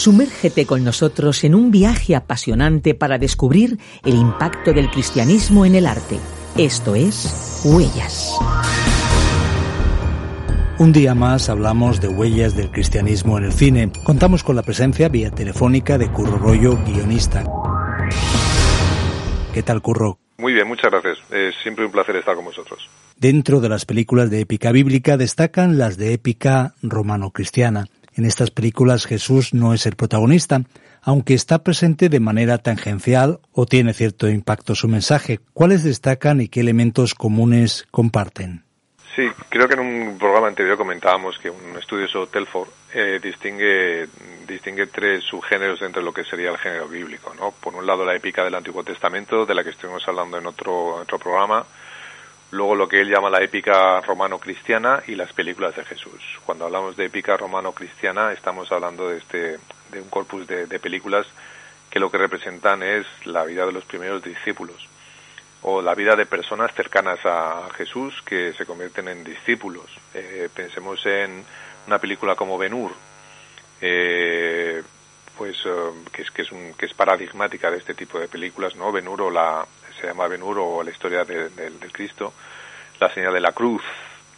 Sumérgete con nosotros en un viaje apasionante para descubrir el impacto del cristianismo en el arte. Esto es Huellas. Un día más hablamos de huellas del cristianismo en el cine. Contamos con la presencia vía telefónica de Curro Rollo, guionista. ¿Qué tal, Curro? Muy bien, muchas gracias. Es siempre un placer estar con vosotros. Dentro de las películas de épica bíblica destacan las de épica romano-cristiana. En estas películas Jesús no es el protagonista, aunque está presente de manera tangencial o tiene cierto impacto su mensaje. ¿Cuáles destacan y qué elementos comunes comparten? Sí, creo que en un programa anterior comentábamos que un estudio sobre Telford eh, distingue, distingue tres subgéneros dentro de lo que sería el género bíblico. ¿no? Por un lado, la épica del Antiguo Testamento, de la que estuvimos hablando en otro, otro programa. Luego, lo que él llama la épica romano-cristiana y las películas de Jesús. Cuando hablamos de épica romano-cristiana, estamos hablando de, este, de un corpus de, películas que lo que representan es la vida de los primeros discípulos o la vida de personas cercanas a Jesús que se convierten en discípulos. Eh, pensemos en una película como Ben-Hur, eh, pues eh, que es que es, un, que es paradigmática de este tipo de películas, ¿no? Ben-Hur o la se llama Ben-Hur o la historia de, del Cristo, la señal de la cruz,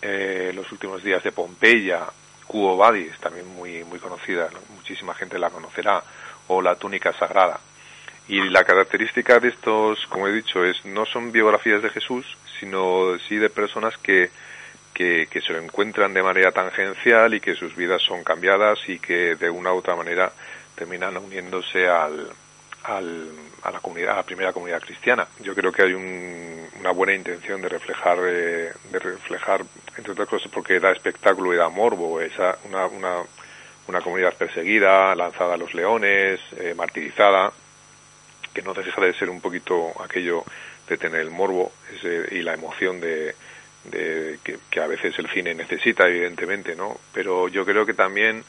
los últimos días de Pompeya, Quo Vadis, también muy muy conocida, muchísima gente la conocerá, o la túnica sagrada. Y la característica de estos, como he dicho, es no son biografías de Jesús, sino sí de personas que, que, se lo encuentran de manera tangencial y que sus vidas son cambiadas y que de una u otra manera terminan uniéndose al, al, a la comunidad, a la primera comunidad cristiana. Yo creo que hay una buena intención de reflejar, eh, de reflejar, entre otras cosas, porque da espectáculo y da morbo, esa, una, una, una comunidad perseguida, lanzada a los leones, eh, martirizada, que no deja de ser un poquito aquello de tener el morbo y la emoción de, que, a veces el cine necesita, evidentemente, ¿no? Pero yo creo que también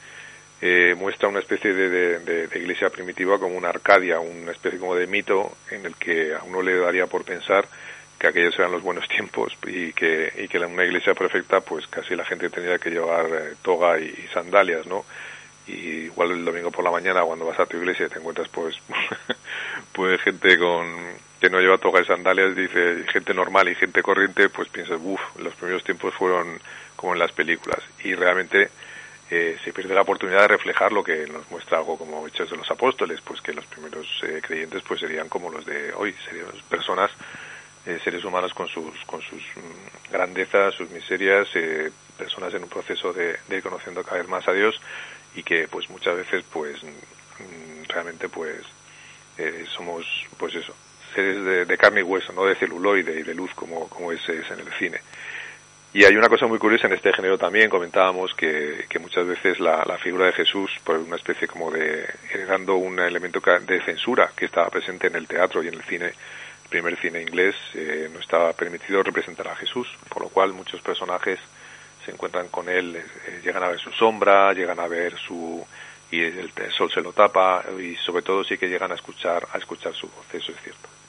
eh, muestra una especie de, de, iglesia primitiva como una Arcadia, una especie como de mito en el que a uno le daría por pensar que aquellos eran los buenos tiempos y que, y que en una iglesia perfecta pues casi la gente tenía que llevar eh, toga y, y, sandalias, ¿no? y igual el domingo por la mañana cuando vas a tu iglesia te encuentras pues pues gente con que no lleva toga y sandalias dice gente normal y gente corriente pues piensas uff los primeros tiempos fueron como en las películas y realmente eh, se pierde la oportunidad de reflejar lo que nos muestra algo como hechos de los apóstoles pues que los primeros eh, creyentes pues serían como los de hoy serían personas eh, seres humanos con sus con sus mm, grandezas sus miserias personas en un proceso de, ir conociendo cada vez más a Dios y que pues muchas veces pues mm, realmente pues eh, somos pues eso seres de, carne y hueso no de celuloide y de luz como como es, en el cine y hay una cosa muy curiosa en este género también comentábamos que, que muchas veces la, la, figura de Jesús por una especie como de heredando un elemento de censura que estaba presente en el teatro y en el cine el primer cine inglés eh, no estaba permitido representar a Jesús por lo cual muchos personajes se encuentran con él, eh, llegan a ver su sombra, llegan a ver su y el, sol se lo tapa y sobre todo sí que llegan a escuchar a escuchar su voz, eso es cierto.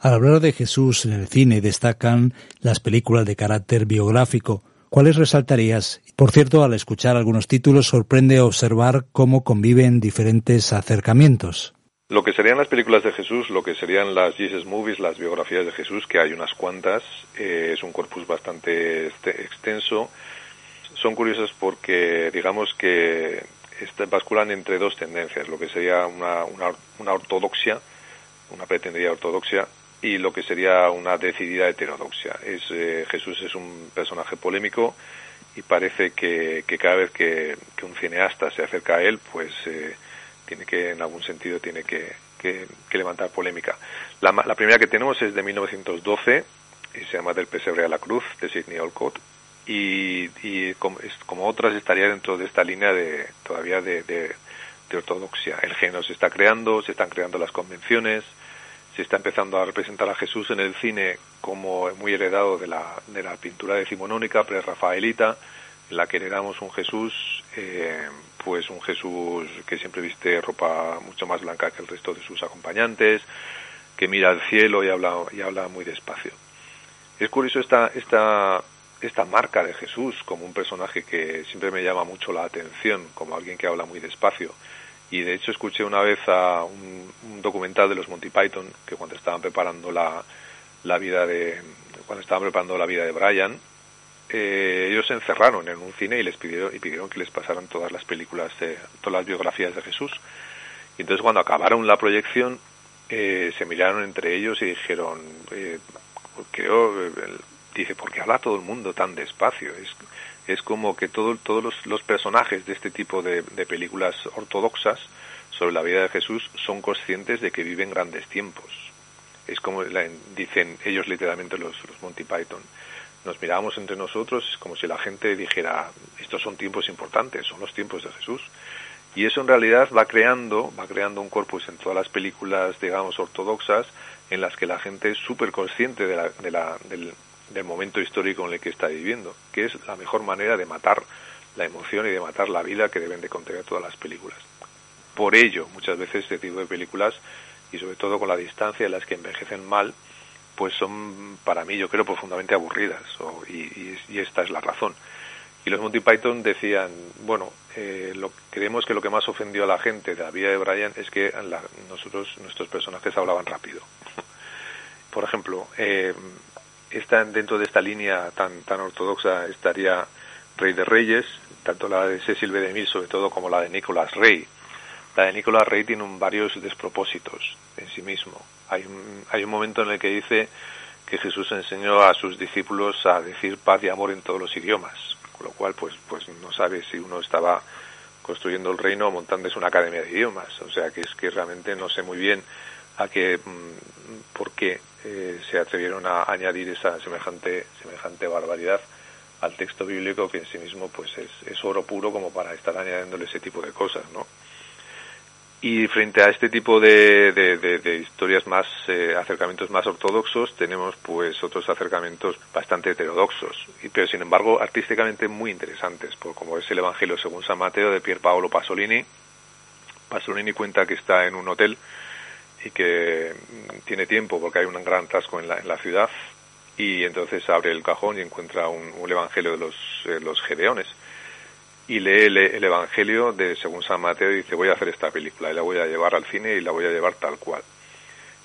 Al hablar de Jesús en el cine destacan las películas de carácter biográfico. ¿Cuáles resaltarías? Por cierto, al escuchar algunos títulos sorprende observar cómo conviven diferentes acercamientos. Lo que serían las películas de Jesús, lo que serían las Jesus Movies, las biografías de Jesús, que hay unas cuantas, eh, es un corpus bastante este, extenso son curiosas porque digamos que basculan entre dos tendencias, lo que sería una, una, ortodoxia, una pretendida ortodoxia, y lo que sería una decidida heterodoxia. Es, eh, Jesús es un personaje polémico y parece que, cada vez que, un cineasta se acerca a él, pues eh, tiene que, en algún sentido, tiene que, levantar polémica. La, la, primera que tenemos es de 1912 y se llama Del pesebre a la cruz, de Sidney Olcott, y, como, otras estaría dentro de esta línea de todavía de, ortodoxia. El género se está creando, se están creando las convenciones, se está empezando a representar a Jesús en el cine como muy heredado de la, de la pintura decimonónica, pre-rafaelita, en la que heredamos un Jesús, eh, pues un Jesús que siempre viste ropa mucho más blanca que el resto de sus acompañantes, que mira al cielo y habla, y habla muy despacio. Es curioso esta, esta esta marca de Jesús como un personaje que siempre me llama mucho la atención, como alguien que habla muy despacio Y de hecho escuché una vez a un, documental de los Monty Python que cuando estaban preparando la, la vida de cuando estaban preparando la vida de Brian, eh, ellos se encerraron en un cine y les pidieron y pidieron que les pasaran todas las películas, de, todas las biografías de Jesús. Y entonces cuando acabaron la proyección eh, se miraron entre ellos y dijeron, eh, creo, eh, dice, ¿por qué habla todo el mundo tan despacio? Es, es como que todo, todos los, personajes de este tipo de, películas ortodoxas sobre la vida de Jesús son conscientes de que viven grandes tiempos. Es como dicen ellos literalmente los, los Monty Python. Nos miramos entre nosotros es como si la gente dijera, estos son tiempos importantes, son los tiempos de Jesús. Y eso en realidad va creando, va creando un corpus en todas las películas, digamos, ortodoxas, en las que la gente es súper consciente de la, de la, del, del momento histórico en el que está viviendo, que es la mejor manera de matar la emoción y de matar la vida que deben de contener todas las películas. Por ello, muchas veces este tipo de películas, y sobre todo con la distancia en las que envejecen mal, pues son para mí yo creo profundamente aburridas, y, y, esta es la razón. Y los Monty Python decían, bueno, eh, lo, creemos que lo que más ofendió a la gente de la vida de Brian es que la, nosotros, nuestros personajes hablaban rápido. Por ejemplo, eh, esta, dentro de esta línea tan, tan ortodoxa estaría Rey de Reyes, tanto la de Cecil B. DeMille sobre todo como la de Nicolás Rey. La de Nicolás Rey tiene un, varios despropósitos en sí mismo. Hay un, hay un momento en el que dice que Jesús enseñó a sus discípulos a decir paz y amor en todos los idiomas, con lo cual pues, pues no sabe si uno estaba construyendo el reino o montándose una academia de idiomas. O sea que es que realmente no sé muy bien a qué, mm, por qué eh, se atrevieron a añadir esa semejante, semejante barbaridad al texto bíblico que en sí mismo pues es, es oro puro como para estar añadiéndole ese tipo de cosas, ¿no? Y frente a este tipo de, de, historias más, eh, acercamientos más ortodoxos, tenemos pues otros acercamientos bastante heterodoxos, y, pero sin embargo artísticamente muy interesantes, por, como es el Evangelio según San Mateo de Pier Paolo Pasolini. Pasolini cuenta que está en un hotel y que tiene tiempo porque hay un gran atasco en la, en la ciudad y entonces abre el cajón y encuentra un, evangelio de los, eh, Gedeones y lee el, el, evangelio de según San Mateo y dice voy a hacer esta película y la voy a llevar al cine y la voy a llevar tal cual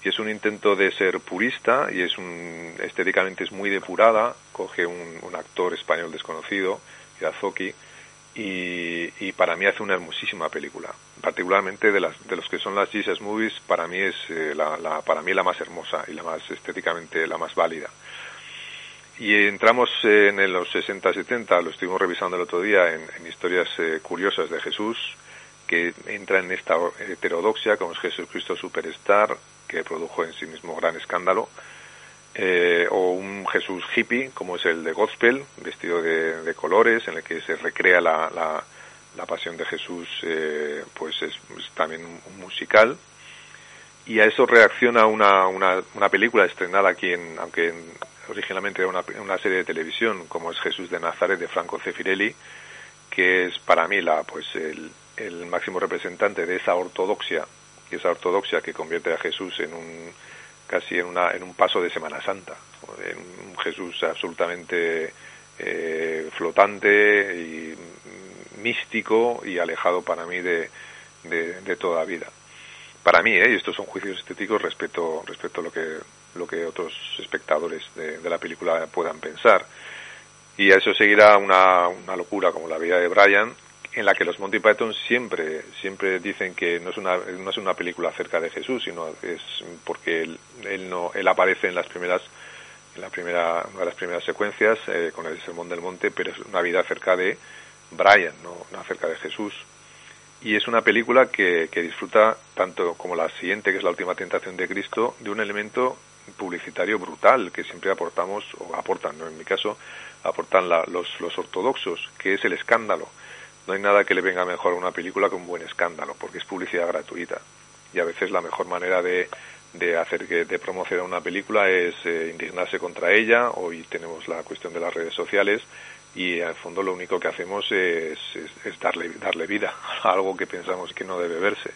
y es un intento de ser purista y es un estéticamente es muy depurada. Coge un, un actor español desconocido Irazoki y, y, para mí hace una hermosísima película. Particularmente de, las, de los que son las Jesus Movies, para mí es eh, la, para mí la más hermosa y la más estéticamente la más válida. Y entramos en los 60-70, lo estuvimos revisando el otro día, en, historias eh, curiosas de Jesús, que entra en esta heterodoxia, como es Jesucristo Superstar, que produjo en sí mismo gran escándalo, eh, o un Jesús hippie, como es el de Gospel, vestido de colores, en el que se recrea la, la, pasión de Jesús, eh, pues es, también un musical. Y a eso reacciona una, una, una película estrenada aquí, en, aunque en, originalmente era una, una, serie de televisión, como es Jesús de Nazaret de Franco Cefirelli, que es para mí la, pues el, el máximo representante de esa ortodoxia, esa ortodoxia que convierte a Jesús en un casi en, una, en un paso de Semana Santa, un Jesús absolutamente eh, flotante y místico y alejado para mí de, de, toda vida. Para mí, ¿eh? y estos son juicios estéticos respecto, respecto a lo que, lo que otros espectadores de, la película puedan pensar. Y a eso seguirá una, una locura como la vida de Brian, en la que los Monty Python siempre siempre dicen que no es una no es una película acerca de Jesús sino es porque él, él no él aparece en las primeras la primera una de las primeras secuencias eh, con el sermón del monte pero es una vida acerca de Brian no, no acerca de Jesús y es una película que, que disfruta tanto como la siguiente que es la última tentación de Cristo de un elemento publicitario brutal que siempre aportamos o aportan ¿no? en mi caso aportan la, los los ortodoxos que es el escándalo no hay nada que le venga mejor a una película que un buen escándalo, porque es publicidad gratuita. Y a veces la mejor manera de, de hacer que de promocionar una película es eh, indignarse contra ella. Hoy tenemos la cuestión de las redes sociales y al fondo lo único que hacemos es, es, es darle, darle vida a algo que pensamos que no debe verse.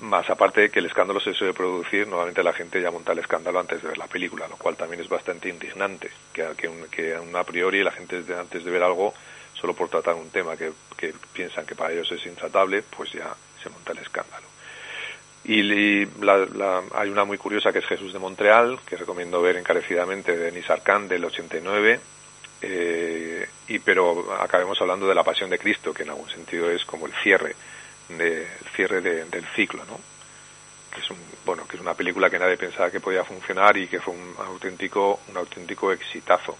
Más aparte que el escándalo se suele producir, normalmente la gente ya monta el escándalo antes de ver la película, lo cual también es bastante indignante, que, que, un, a priori la gente antes de ver algo solo por tratar un tema que, que piensan que para ellos es intratable, pues ya se monta el escándalo. Y hay una muy curiosa que es Jesús de Montreal, que recomiendo ver encarecidamente de Denis Arcand del 89, eh, y pero acabemos hablando de la Pasión de Cristo, que en algún sentido es como el cierre, de, el cierre del ciclo, ¿no? Que es un, bueno, que es una película que nadie pensaba que podía funcionar y que fue un auténtico, un auténtico exitazo,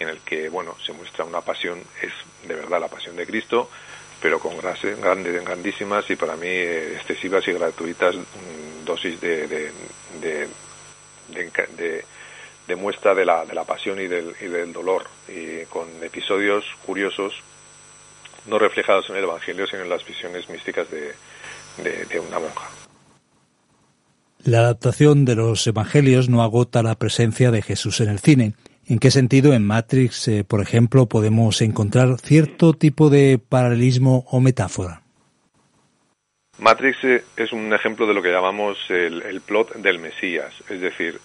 en el que, bueno, se muestra una pasión, es de verdad la Pasión de Cristo, pero con grandes, grandísimas y para mí eh, excesivas y gratuitas mm, dosis de, de, de, de, muestra de la, de la pasión y del, y del dolor, y con episodios curiosos, no reflejados en el Evangelio, sino en las visiones místicas de, de una monja. La adaptación de los Evangelios no agota la presencia de Jesús en el cine. ¿En qué sentido en Matrix, eh, por ejemplo, podemos encontrar cierto tipo de paralelismo o metáfora? Matrix eh, es un ejemplo de lo que llamamos el, plot del Mesías, es decir,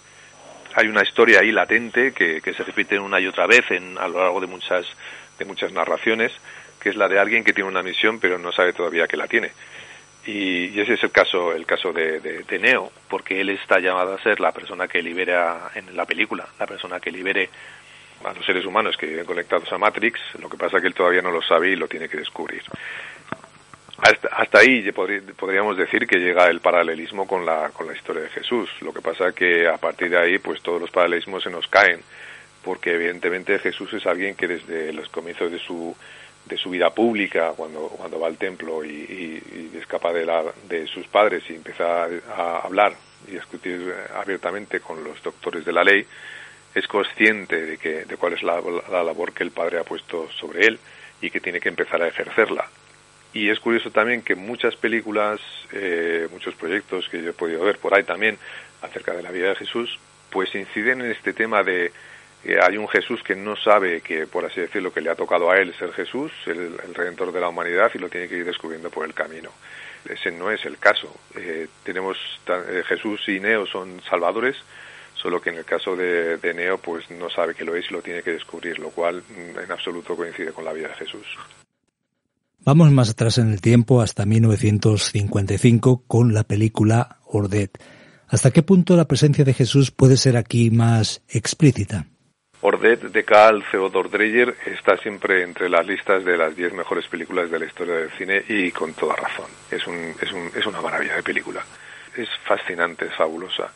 hay una historia ahí latente que, se repite una y otra vez en, a lo largo de muchas, de muchas narraciones, que es la de alguien que tiene una misión pero no sabe todavía que la tiene. Y, ese es el caso, el caso de, de, Neo, porque él está llamado a ser la persona que libera en la película, la persona que libere a los seres humanos que viven conectados a Matrix, lo que pasa es que él todavía no lo sabe y lo tiene que descubrir. Hasta, ahí podríamos decir que llega el paralelismo con la, con la historia de Jesús. Lo que pasa es que a partir de ahí, pues todos los paralelismos se nos caen, porque evidentemente Jesús es alguien que desde los comienzos de su de su vida pública cuando, cuando va al templo y, escapa de, la, de sus padres y empieza a, hablar y a discutir abiertamente con los doctores de la ley, es consciente de, que, de cuál es la, labor que el padre ha puesto sobre él y que tiene que empezar a ejercerla. Y es curioso también que muchas películas, eh, muchos proyectos que yo he podido ver por ahí también acerca de la vida de Jesús, pues inciden en este tema de, hay un Jesús que no sabe que, por así decirlo, que le ha tocado a él ser Jesús, el, redentor de la humanidad, y lo tiene que ir descubriendo por el camino. Ese no es el caso. Eh, tenemos eh, Jesús y Neo son salvadores, solo que en el caso de, Neo, pues no sabe que lo es y lo tiene que descubrir, lo cual mm, en absoluto coincide con la vida de Jesús. Vamos más atrás en el tiempo, hasta 1955, con la película Ordet. ¿Hasta qué punto la presencia de Jesús puede ser aquí más explícita? Ordet de Karl Theodor Dreyer está siempre entre las listas de las 10 mejores películas de la historia del cine y con toda razón. Es, un, es, un, es una maravilla de película. Es fascinante, es fabulosa.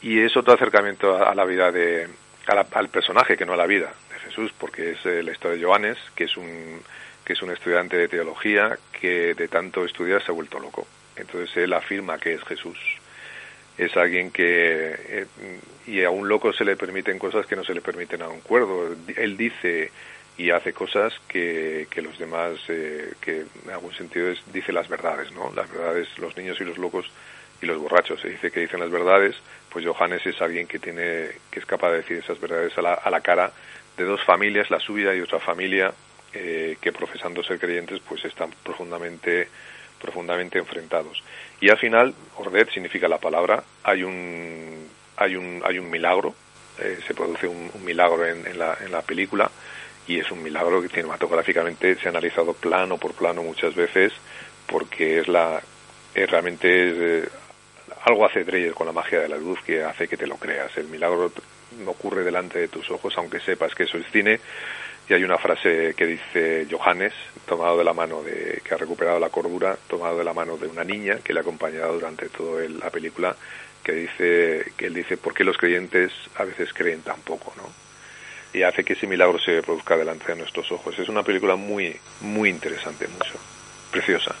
Y es otro acercamiento a, la vida de, al personaje, que no a la vida de Jesús, porque es eh, la historia de Johannes, que es un que es un estudiante de teología que de tanto estudiar se ha vuelto loco. Entonces él afirma que es Jesús es alguien que eh, y a un loco se le permiten cosas que no se le permiten a un cuerdo. Él dice y hace cosas que, que los demás, eh, que en algún sentido es, dice las verdades, ¿no? Las verdades, los niños y los locos y los borrachos. Se dice que dicen las verdades, pues Johannes es alguien que tiene, que es capaz de decir esas verdades a la, a la cara de dos familias, la suya y otra familia, eh, que profesando ser creyentes, pues están profundamente profundamente enfrentados. Y al final, Ordet significa la palabra, hay un, hay un, hay un milagro, eh, se produce un, milagro en, la, en la película y es un milagro que cinematográficamente se ha analizado plano por plano muchas veces porque es la es realmente eh, algo hace Dreyer con la magia de la luz que hace que te lo creas. El milagro no ocurre delante de tus ojos, aunque sepas que eso es cine, y hay una frase que dice Johannes, tomado de la mano de, que ha recuperado la cordura, tomado de la mano de una niña que le ha acompañado durante toda la película, que dice, que él dice, ¿por qué los creyentes a veces creen tan poco, no? Y hace que ese milagro se produzca delante de nuestros ojos. Es una película muy, muy interesante, mucho, preciosa.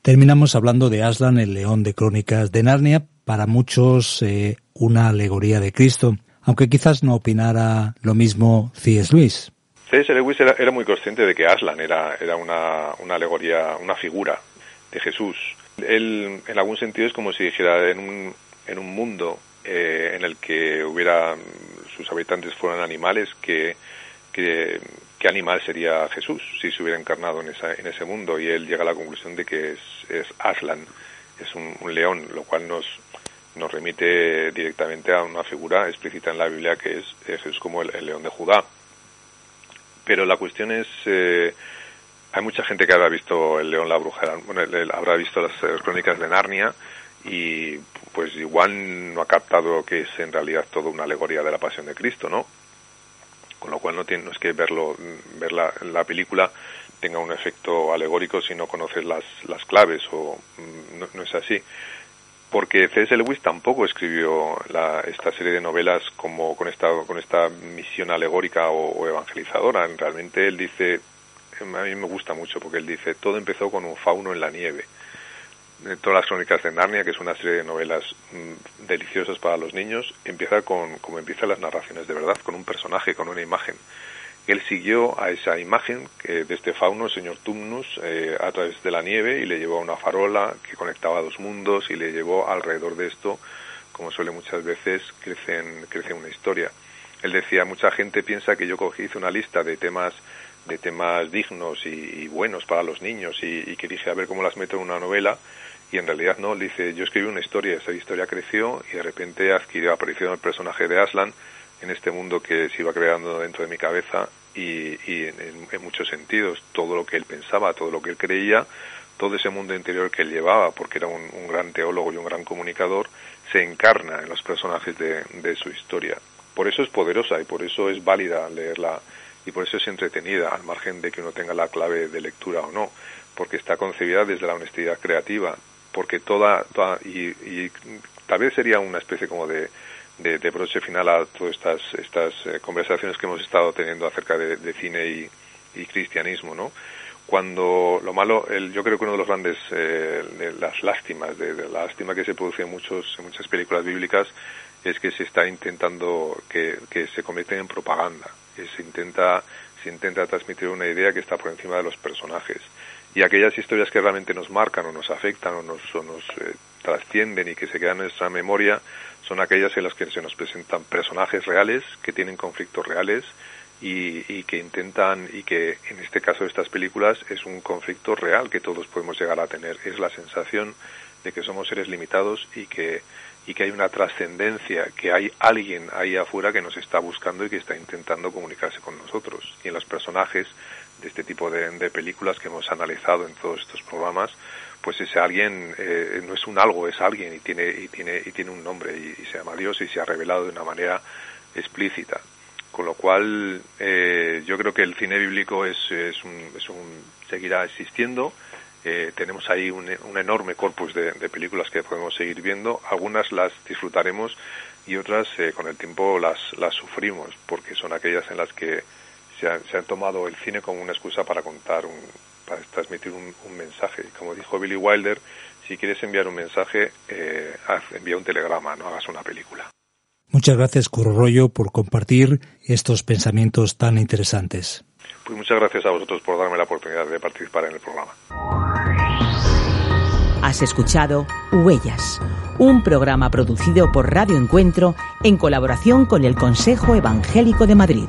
Terminamos hablando de Aslan, el león de crónicas de Narnia, para muchos eh, una alegoría de Cristo aunque quizás no opinara lo mismo C.S. Lewis. C.S. Lewis era, muy consciente de que Aslan era, era una, una alegoría, una figura de Jesús. Él, en algún sentido, es como si dijera, en un, en un mundo eh, en el que hubiera, sus habitantes fueran animales, que, ¿qué animal sería Jesús si se hubiera encarnado en, esa, en ese mundo? Y él llega a la conclusión de que es, es Aslan, es un león, lo cual nos, nos remite directamente a una figura explícita en la Biblia que es Jesús como el, león de Judá. Pero la cuestión es, eh, hay mucha gente que habrá visto El León, la Bruja, bueno, habrá visto las, crónicas de Narnia y pues igual no ha captado que es en realidad toda una alegoría de la pasión de Cristo, ¿no? Con lo cual no, es que verlo, ver la, la película tenga un efecto alegórico si no conoces las, las claves o mm, no es así porque C.S. Lewis tampoco escribió la, esta serie de novelas como con esta con esta misión alegórica o, evangelizadora. Realmente él dice, a mí me gusta mucho porque él dice, todo empezó con un fauno en la nieve. Todas las crónicas de Narnia, que es una serie de novelas mm, deliciosas para los niños, empieza con como empiezan las narraciones de verdad, con un personaje, con una imagen él siguió a esa imagen de este fauno, el señor Tumnus, eh, a través de la nieve y le llevó a una farola que conectaba dos mundos y le llevó alrededor de esto, como suele muchas veces, crece, crece una historia. Él decía, mucha gente piensa que yo cogí, hice una lista de temas de temas dignos y, buenos para los niños y, que dije a ver cómo las meto en una novela y en realidad no, dice, yo escribí una historia, esa historia creció y de repente adquirió, apareció el personaje de Aslan en este mundo que se iba creando dentro de mi cabeza y, en, muchos sentidos todo lo que él pensaba, todo lo que él creía, todo ese mundo interior que él llevaba, porque era un, gran teólogo y un gran comunicador, se encarna en los personajes de, de su historia. Por eso es poderosa y por eso es válida leerla y por eso es entretenida, al margen de que uno tenga la clave de lectura o no, porque está concebida desde la honestidad creativa, porque toda, toda y, y tal vez sería una especie como de de, broche final a todas estas, estas eh, conversaciones que hemos estado teniendo acerca de, cine y, cristianismo, ¿no? Cuando lo malo, el, yo creo que uno de los grandes, eh, de las lástimas, de, la lástima que se produce en, muchos, en muchas películas bíblicas, es que se está intentando que, que se convierten en propaganda, que se intenta, se intenta transmitir una idea que está por encima de los personajes. Y aquellas historias que realmente nos marcan o nos afectan o nos, nos eh, trascienden y que se quedan en nuestra memoria son aquellas en las que se nos presentan personajes reales que tienen conflictos reales y, que intentan y que en este caso de estas películas es un conflicto real que todos podemos llegar a tener es la sensación de que somos seres limitados y que y que hay una trascendencia, que hay alguien ahí afuera que nos está buscando y que está intentando comunicarse con nosotros. Y en los personajes de este tipo de, de películas que hemos analizado en todos estos programas, pues ese alguien eh, no es un algo, es alguien y tiene, y tiene, y tiene un nombre y, se llama Dios y se ha revelado de una manera explícita. Con lo cual, eh, yo creo que el cine bíblico es, es, un, es un, seguirá existiendo. Eh, tenemos ahí un, un enorme corpus de, de, películas que podemos seguir viendo. Algunas las disfrutaremos y otras con el tiempo las, las sufrimos, porque son aquellas en las que se, se han tomado el cine como una excusa para contar un, para transmitir un, mensaje. Como dijo Billy Wilder, si quieres enviar un mensaje, eh, envía un telegrama, no hagas una película. Muchas gracias, Curro Rollo, por compartir estos pensamientos tan interesantes. Pues muchas gracias a vosotros por darme la oportunidad de participar en el programa. Has escuchado Huellas, un programa producido por Radio Encuentro en colaboración con el Consejo Evangélico de Madrid.